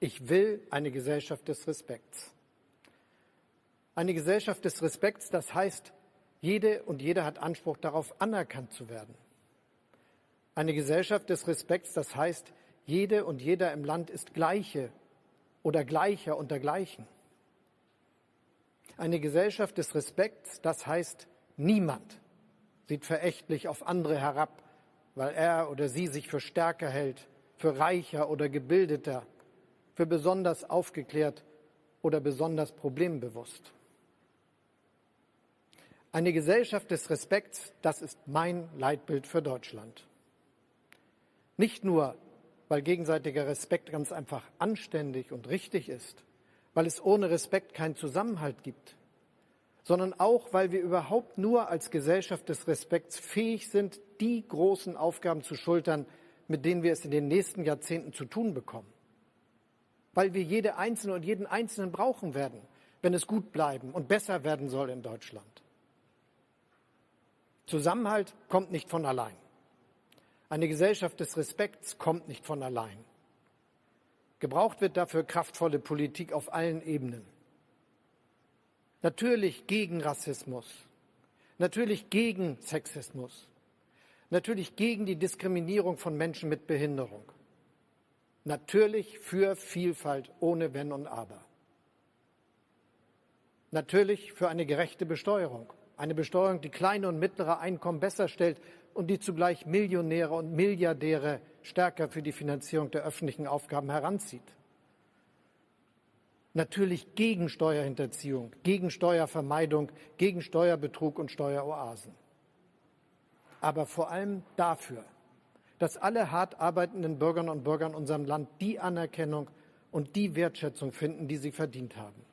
Ich will eine Gesellschaft des Respekts. Eine Gesellschaft des Respekts, das heißt, jede und jeder hat Anspruch darauf, anerkannt zu werden. Eine Gesellschaft des Respekts, das heißt, jede und jeder im Land ist Gleiche oder Gleicher unter Gleichen. Eine Gesellschaft des Respekts, das heißt, niemand sieht verächtlich auf andere herab, weil er oder sie sich für stärker hält, für reicher oder gebildeter, für besonders aufgeklärt oder besonders problembewusst. Eine Gesellschaft des Respekts, das ist mein Leitbild für Deutschland. Nicht nur, weil gegenseitiger Respekt ganz einfach anständig und richtig ist, weil es ohne Respekt keinen Zusammenhalt gibt, sondern auch, weil wir überhaupt nur als Gesellschaft des Respekts fähig sind, die großen Aufgaben zu schultern, mit denen wir es in den nächsten Jahrzehnten zu tun bekommen. Weil wir jede Einzelne und jeden Einzelnen brauchen werden, wenn es gut bleiben und besser werden soll in Deutschland. Zusammenhalt kommt nicht von allein. Eine Gesellschaft des Respekts kommt nicht von allein. Gebraucht wird dafür kraftvolle Politik auf allen Ebenen. Natürlich gegen Rassismus, natürlich gegen Sexismus, natürlich gegen die Diskriminierung von Menschen mit Behinderung, natürlich für Vielfalt ohne Wenn und Aber, natürlich für eine gerechte Besteuerung, eine Besteuerung, die kleine und mittlere Einkommen besser stellt und die zugleich Millionäre und Milliardäre stärker für die Finanzierung der öffentlichen Aufgaben heranzieht. Natürlich gegen Steuerhinterziehung, gegen Steuervermeidung, gegen Steuerbetrug und Steueroasen. Aber vor allem dafür, dass alle hart arbeitenden Bürgerinnen und Bürger in unserem Land die Anerkennung und die Wertschätzung finden, die sie verdient haben.